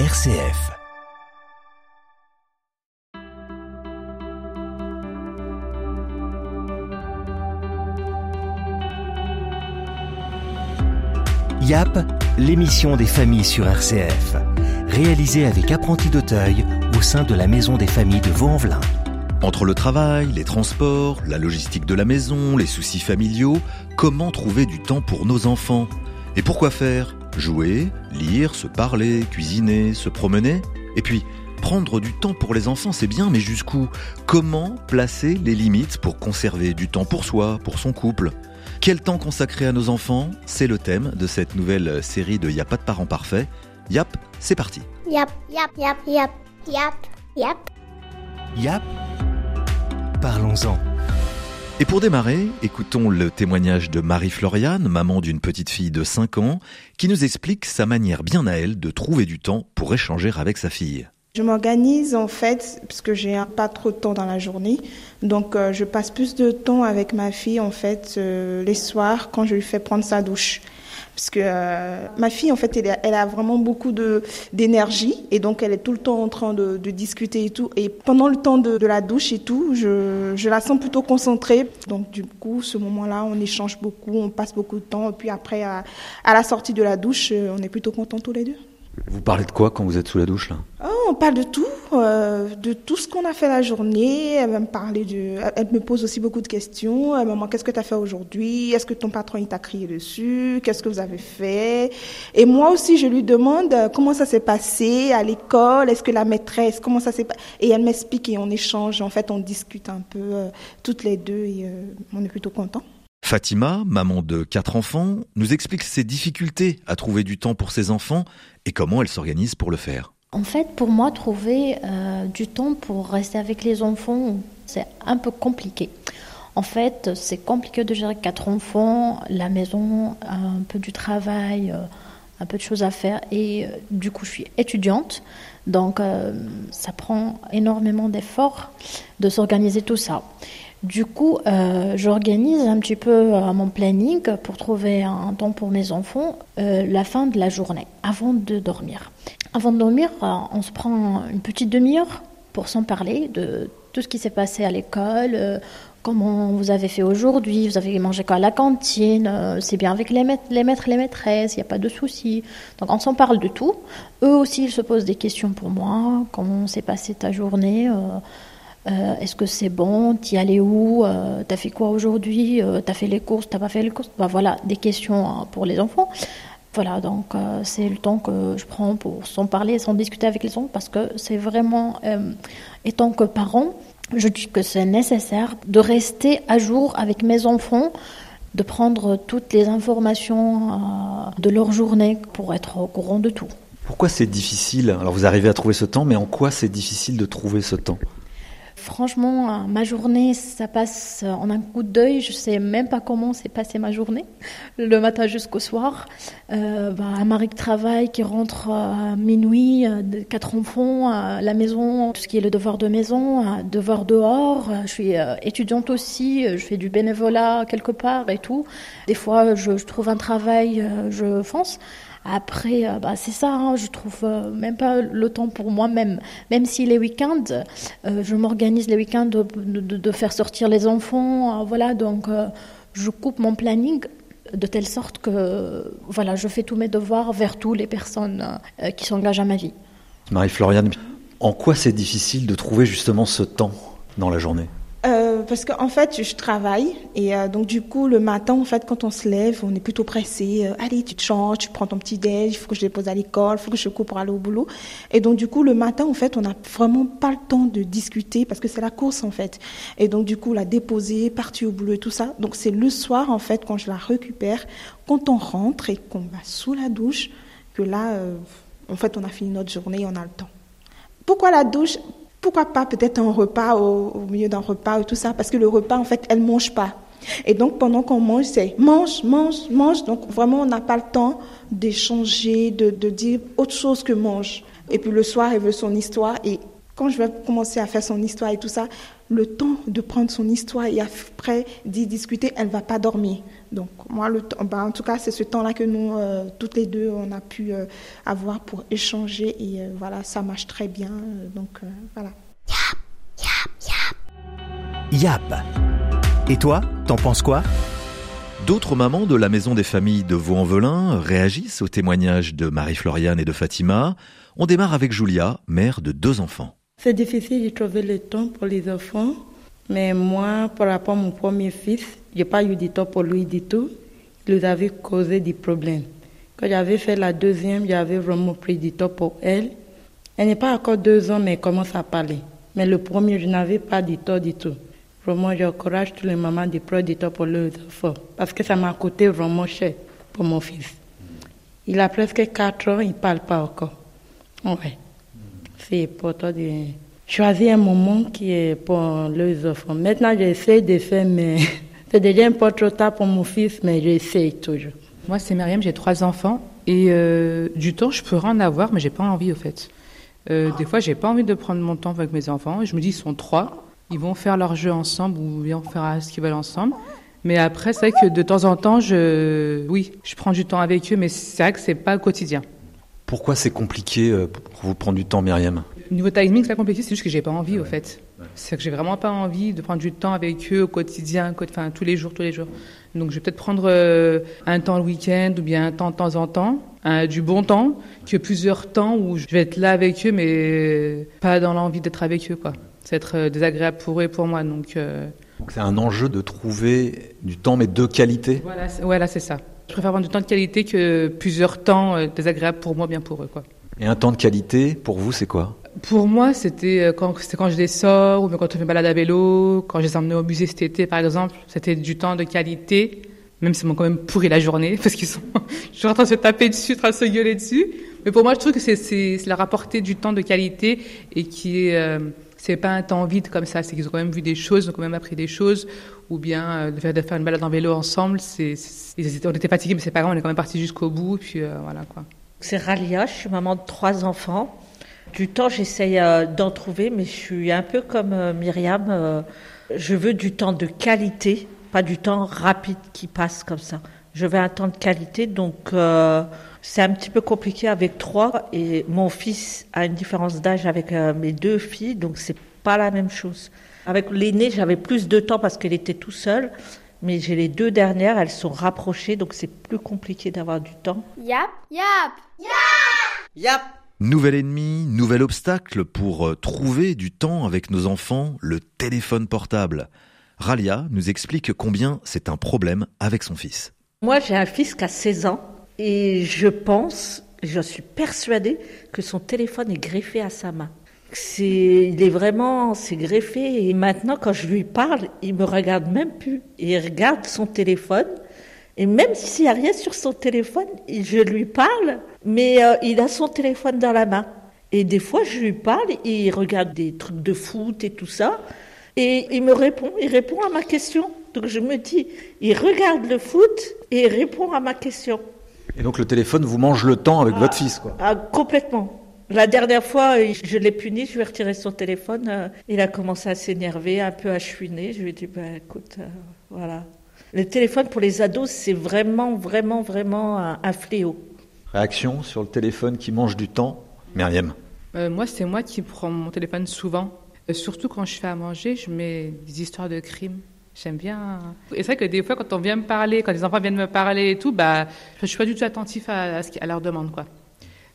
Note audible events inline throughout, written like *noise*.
RCF. YAP, l'émission des familles sur RCF, réalisée avec Apprenti d'Auteuil au sein de la Maison des familles de Vaux-en-Velin. Entre le travail, les transports, la logistique de la maison, les soucis familiaux, comment trouver du temps pour nos enfants? Et pourquoi faire? Jouer, lire, se parler, cuisiner, se promener? Et puis, prendre du temps pour les enfants, c'est bien, mais jusqu'où? Comment placer les limites pour conserver du temps pour soi, pour son couple? Quel temps consacrer à nos enfants? C'est le thème de cette nouvelle série de Y a pas de parents parfaits. Yap, c'est parti. Yap, yap, yap, yap, yap, yap. YAP, parlons-en. Et pour démarrer, écoutons le témoignage de Marie-Floriane, maman d'une petite fille de 5 ans, qui nous explique sa manière bien à elle de trouver du temps pour échanger avec sa fille. Je m'organise en fait parce que j'ai pas trop de temps dans la journée, donc euh, je passe plus de temps avec ma fille en fait euh, les soirs quand je lui fais prendre sa douche. Parce que euh, ma fille, en fait, elle a, elle a vraiment beaucoup d'énergie et donc elle est tout le temps en train de, de discuter et tout. Et pendant le temps de, de la douche et tout, je, je la sens plutôt concentrée. Donc du coup, ce moment-là, on échange beaucoup, on passe beaucoup de temps. Et puis après, à, à la sortie de la douche, euh, on est plutôt contents tous les deux. Vous parlez de quoi quand vous êtes sous la douche là? Oh, on parle de tout, euh, de tout ce qu'on a fait la journée. Elle me parler de, elle me pose aussi beaucoup de questions. Euh, maman, qu'est-ce que tu as fait aujourd'hui? Est-ce que ton patron t'a crié dessus? Qu'est-ce que vous avez fait? Et moi aussi, je lui demande euh, comment ça s'est passé à l'école? Est-ce que la maîtresse, comment ça s'est passé Et elle m'explique et on échange. En fait, on discute un peu toutes les deux et on est plutôt contents. Fatima, maman de quatre enfants, nous explique ses difficultés à trouver du temps pour ses enfants et comment elle s'organise pour le faire. En fait, pour moi, trouver euh, du temps pour rester avec les enfants, c'est un peu compliqué. En fait, c'est compliqué de gérer quatre enfants, la maison, un peu du travail, euh, un peu de choses à faire. Et euh, du coup, je suis étudiante, donc ça prend énormément d'efforts de s'organiser tout ça. Du coup, j'organise un petit peu mon planning pour trouver un temps pour mes enfants la fin de la journée, avant de dormir. Avant de dormir, euh, on se prend une petite demi-heure pour s'en parler de tout ce qui s'est passé à l'école, euh, comment vous avez fait aujourd'hui, vous avez mangé quoi à la cantine, euh, c'est bien avec les maîtres, les les maîtresses, il n'y a pas de soucis. Donc on s'en parle de tout. Eux aussi, ils se posent des questions pour moi, comment s'est passée ta journée, est-ce que c'est bon, t'y allais où, t'as fait quoi aujourd'hui, t'as fait les courses, t'as pas fait les courses, bah, voilà, des questions hein, pour les enfants. Voilà, donc euh, c'est le temps que je prends pour s'en parler, s'en discuter avec les enfants, parce que c'est vraiment, euh, étant que parent, je dis que c'est nécessaire de rester à jour avec mes enfants, de prendre toutes les informations euh, de leur journée pour être au courant de tout. Pourquoi c'est difficile? Alors vous arrivez à trouver ce temps, mais en quoi c'est difficile de trouver ce temps? Franchement, euh, ma journée, ça passe euh, en un coup d'œil. Je sais même pas comment s'est passée ma journée, *laughs* le matin jusqu'au soir. Euh, bah, un mari de travail qui rentre euh, à minuit, quatre enfants, la maison, tout ce qui est le devoir de maison, devoir dehors. Je suis étudiante aussi, je fais du bénévolat quelque part et tout. Des fois, je, trouve un travail, je fonce. Après, euh, bah, c'est ça, hein, je trouve euh, même pas le temps pour moi-même. Même si les week-ends, euh, je m'organise les week-ends de, faire sortir les enfants, voilà, donc je coupe mon planning de telle sorte que voilà, je fais tous mes devoirs vers toutes les personnes qui s'engagent à ma vie. Marie-Floriane, en quoi c'est difficile de trouver justement ce temps dans la journée? Euh, parce qu'en fait, je travaille et euh, donc du coup, le matin, en fait, quand on se lève, on est plutôt pressé. Euh, allez, tu te changes, tu prends ton petit déj, il faut que je dépose à l'école, il faut que je coupe pour aller au boulot. Et donc du coup, le matin, en fait, on n'a vraiment pas le temps de discuter parce que c'est la course en fait. Et donc du coup, la déposer, partir au boulot et tout ça. Donc c'est le soir, en fait, quand je la récupère, quand on rentre et qu'on va sous la douche, que là, euh, en fait, on a fini notre journée et on a le temps. Pourquoi la douche? Pourquoi pas peut-être un repas au, au milieu d'un repas et tout ça Parce que le repas, en fait, elle mange pas. Et donc, pendant qu'on mange, c'est mange, mange, mange. Donc, vraiment, on n'a pas le temps d'échanger, de, de dire autre chose que mange. Et puis, le soir, elle veut son histoire. Et quand je vais commencer à faire son histoire et tout ça, le temps de prendre son histoire et après d'y discuter, elle va pas dormir. Donc moi, le temps, bah, en tout cas, c'est ce temps-là que nous, euh, toutes les deux, on a pu euh, avoir pour échanger et euh, voilà, ça marche très bien. donc euh, voilà. Yap. Et toi, t'en penses quoi? D'autres mamans de la maison des familles de Vaux-en-Velin réagissent au témoignage de Marie-Floriane et de Fatima. On démarre avec Julia, mère de deux enfants. C'est difficile de trouver le temps pour les enfants, mais moi, par rapport à mon premier fils, j'ai pas eu du temps pour lui du tout. Il nous avait causé des problèmes. Quand j'avais fait la deuxième, j'avais vraiment pris du temps pour elle. Elle n'est pas encore deux ans, mais elle commence à parler. Mais le premier, je n'avais pas du temps du tout. Vraiment, j'encourage tous les mamans de prendre du temps pour leurs enfants, parce que ça m'a coûté vraiment cher pour mon fils. Il a presque quatre ans, il ne parle pas encore. Ouais. C'est important de choisir un moment qui est pour les enfants. Maintenant, j'essaie de faire, mais *laughs* c'est déjà un peu trop tard pour mon fils, mais j'essaie toujours. Moi, c'est Myriam, j'ai trois enfants. Et euh, du temps, je pourrais en avoir, mais j'ai pas envie, au fait. Euh, des fois, j'ai pas envie de prendre mon temps avec mes enfants. Et je me dis, ils sont trois. Ils vont faire leur jeu ensemble ou bien on fera ce qu'ils veulent ensemble. Mais après, c'est vrai que de temps en temps, je, oui, je prends du temps avec eux, mais c'est vrai que c'est pas quotidien. Pourquoi c'est compliqué euh, pour vous prendre du temps, Myriam? Niveau timing, c'est pas compliqué, c'est juste que j'ai pas envie, au fait. C'est que j'ai vraiment pas envie de prendre du temps avec eux au quotidien, enfin tous les jours, tous les jours. Donc je vais peut-être prendre euh, un temps le week-end ou bien un temps de temps en temps, du bon temps, que plusieurs temps où je vais être là avec eux, mais pas dans l'envie d'être avec eux, quoi. C'est être euh, désagréable pour eux et pour moi. Donc euh, c'est un enjeu de trouver du temps, mais de qualité. voilà, c'est- voilà, ça. Je préfère avoir du temps de qualité que plusieurs temps désagréables pour moi, bien pour eux, quoi. Et un temps de qualité, pour vous, c'est quoi? Pour moi, c'était euh, quand, c'était quand je les sors, ou quand on fait balade à vélo, quand je les emmenais au musée cet été, par exemple. C'était du temps de qualité, même s'ils m'ont quand même pourri la journée, *laughs* parce qu'ils sont toujours en train de se taper dessus, en train de se gueuler dessus. Mais pour moi, je trouve que c'est, leur apporter du temps de qualité et qui est, euh, c'est pas un temps vide comme ça, c'est qu'ils ont quand même vu des choses, ils ont quand même appris des choses, ou bien euh, de faire une balade en vélo ensemble, on était fatigués, mais c'est pas grave, on est quand même partis jusqu'au bout, puis euh, voilà quoi. C'est Ralia, je suis maman de trois enfants. Du temps, j'essaye euh, d'en trouver, mais je suis un peu comme euh, Myriam. euh, je veux du temps de qualité, pas du temps rapide qui passe comme ça. Je veux un temps de qualité, donc euh, c'est un petit peu compliqué avec trois. Et mon fils a une différence d'âge avec euh, mes deux filles, donc c'est pas la même chose. Avec l'aîné, j'avais plus de temps parce qu'elle était tout seule. Mais j'ai les deux dernières, elles sont rapprochées, donc c'est plus compliqué d'avoir du temps. Yap, yap. Nouvel ennemi, nouvel obstacle pour euh, trouver du temps avec nos enfants, le téléphone portable. Ralia nous explique combien c'est un problème avec son fils. Moi, j'ai un fils qui a 16 ans et je pense, je suis persuadée que son téléphone est greffé à sa main. Il est vraiment, c'est greffé et maintenant quand je lui parle, il me regarde même plus. Il regarde son téléphone et même s'il n'y a rien sur son téléphone, je lui parle, mais euh, il a son téléphone dans la main. Et des fois, je lui parle et il regarde des trucs de foot et tout ça. Et il me répond, il répond à ma question. Donc je me dis, il regarde le foot et il répond à ma question. Et donc le téléphone vous mange le temps avec votre fils, quoi. Ah, complètement. La dernière fois, je l'ai puni, je lui ai retiré son téléphone. euh, Il a commencé à s'énerver, un peu à chouiner. Je lui ai dit, ben, écoute, euh, voilà. Le téléphone pour les ados, c'est vraiment, vraiment, vraiment un, un fléau. Réaction sur le téléphone qui mange du temps, Myriam. Euh, moi, c'est moi qui prends mon téléphone souvent. Euh, surtout quand je fais à manger, je mets des histoires de crimes. J'aime bien. Et c'est vrai que des fois, quand on vient me parler, quand les enfants viennent me parler et tout, bah, je suis pas du tout attentif à, à ce qui- à leur demande, quoi.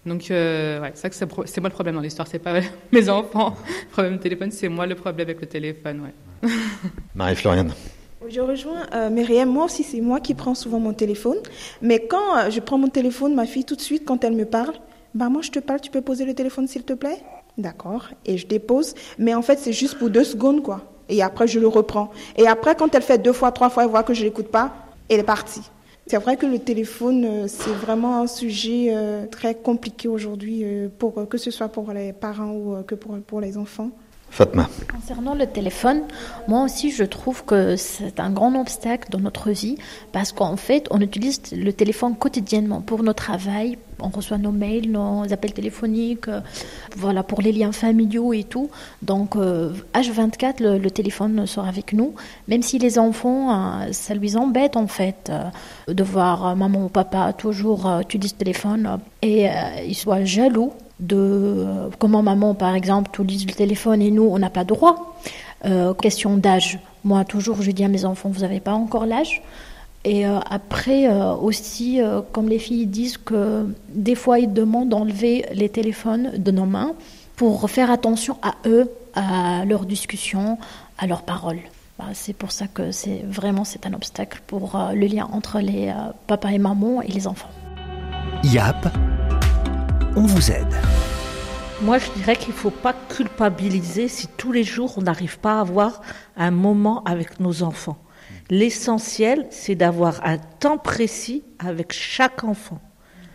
Donc, euh, ouais, c'est vrai que c'est moi le problème dans l'histoire, c'est pas *laughs* mes enfants. Le problème du téléphone, c'est moi le problème avec le téléphone, ouais. Marie-Floriane. Je rejoins euh, Myriam. Moi aussi, c'est moi qui prends souvent mon téléphone. Mais quand euh, je prends mon téléphone, ma fille, tout de suite, quand elle me parle, bah moi, je te parle, tu peux poser le téléphone, s'il te plaît D'accord. Et je dépose. Mais en fait, c'est juste pour deux secondes, quoi. Et après, je le reprends. Et après, quand elle fait deux fois, trois fois, elle voit que je l'écoute pas, elle est partie. C'est vrai que le téléphone, euh, c'est vraiment un sujet euh, très compliqué aujourd'hui, pour, que ce soit pour les parents ou que pour, pour les enfants. Fatma. Concernant le téléphone, moi aussi je trouve que c'est un grand obstacle dans notre vie parce qu'en fait on utilise le téléphone quotidiennement pour nos travail, on reçoit nos mails, nos appels téléphoniques, euh, voilà pour les liens familiaux et tout. Donc euh, H24 le, le, téléphone sera avec nous, même si les enfants euh, ça lui embête en fait euh, de voir maman ou papa toujours utiliser le téléphone et ils soient jaloux de euh, comment maman, par exemple, utilise le téléphone et nous, on n'a pas droit. Euh, question d'âge. Moi, toujours, je dis à mes enfants, vous n'avez pas encore l'âge. Et euh, après, aussi, comme les filles disent que des fois, ils demandent d'enlever les téléphones de nos mains pour faire attention à eux, à leurs discussions, à leurs paroles. Bah, c'est pour ça que c'est vraiment c'est un obstacle pour le lien entre les papa et maman et les enfants. YAP, on vous aide. Moi, je dirais qu'il ne faut pas culpabiliser si tous les jours on n'arrive pas à avoir un moment avec nos enfants. L'essentiel, c'est d'avoir un temps précis avec chaque enfant.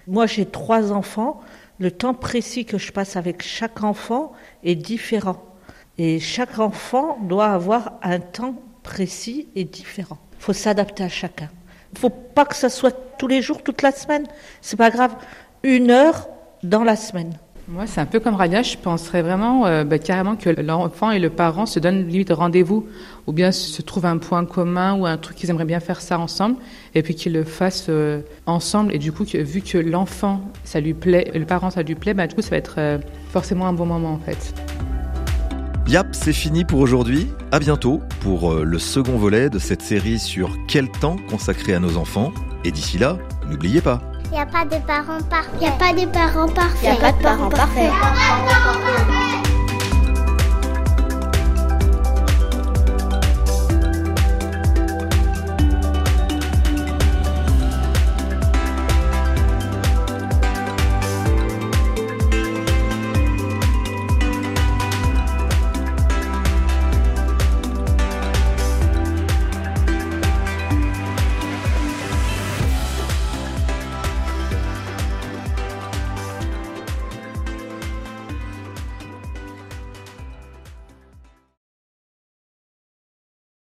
Moi, j'ai trois enfants. Le temps précis que je passe avec chaque enfant est différent. Et chaque enfant doit avoir un temps précis et différent. Il faut s'adapter à chacun. Il ne faut pas que ça soit tous les jours, toute la semaine. C'est pas grave. Une heure dans la semaine. Moi, c'est un peu comme Rania. Je penserais vraiment euh, bah, carrément que l'enfant et le parent se donnent limite rendez-vous, ou bien se trouvent un point commun ou un truc qu'ils aimeraient bien faire ça ensemble, et puis qu'ils le fassent euh, ensemble. Et du coup, que, vu que l'enfant ça lui plaît, le parent ça lui plaît, bah, du coup, ça va être euh, forcément un bon moment en fait. Yap, c'est fini pour aujourd'hui. À bientôt pour le second volet de cette série sur quel temps consacrer à nos enfants. Et d'ici là, n'oubliez pas. Il n'y a pas de parents parfaits. Il n'y a pas de parents parfaits. Il n'y a pas de parents parfaits.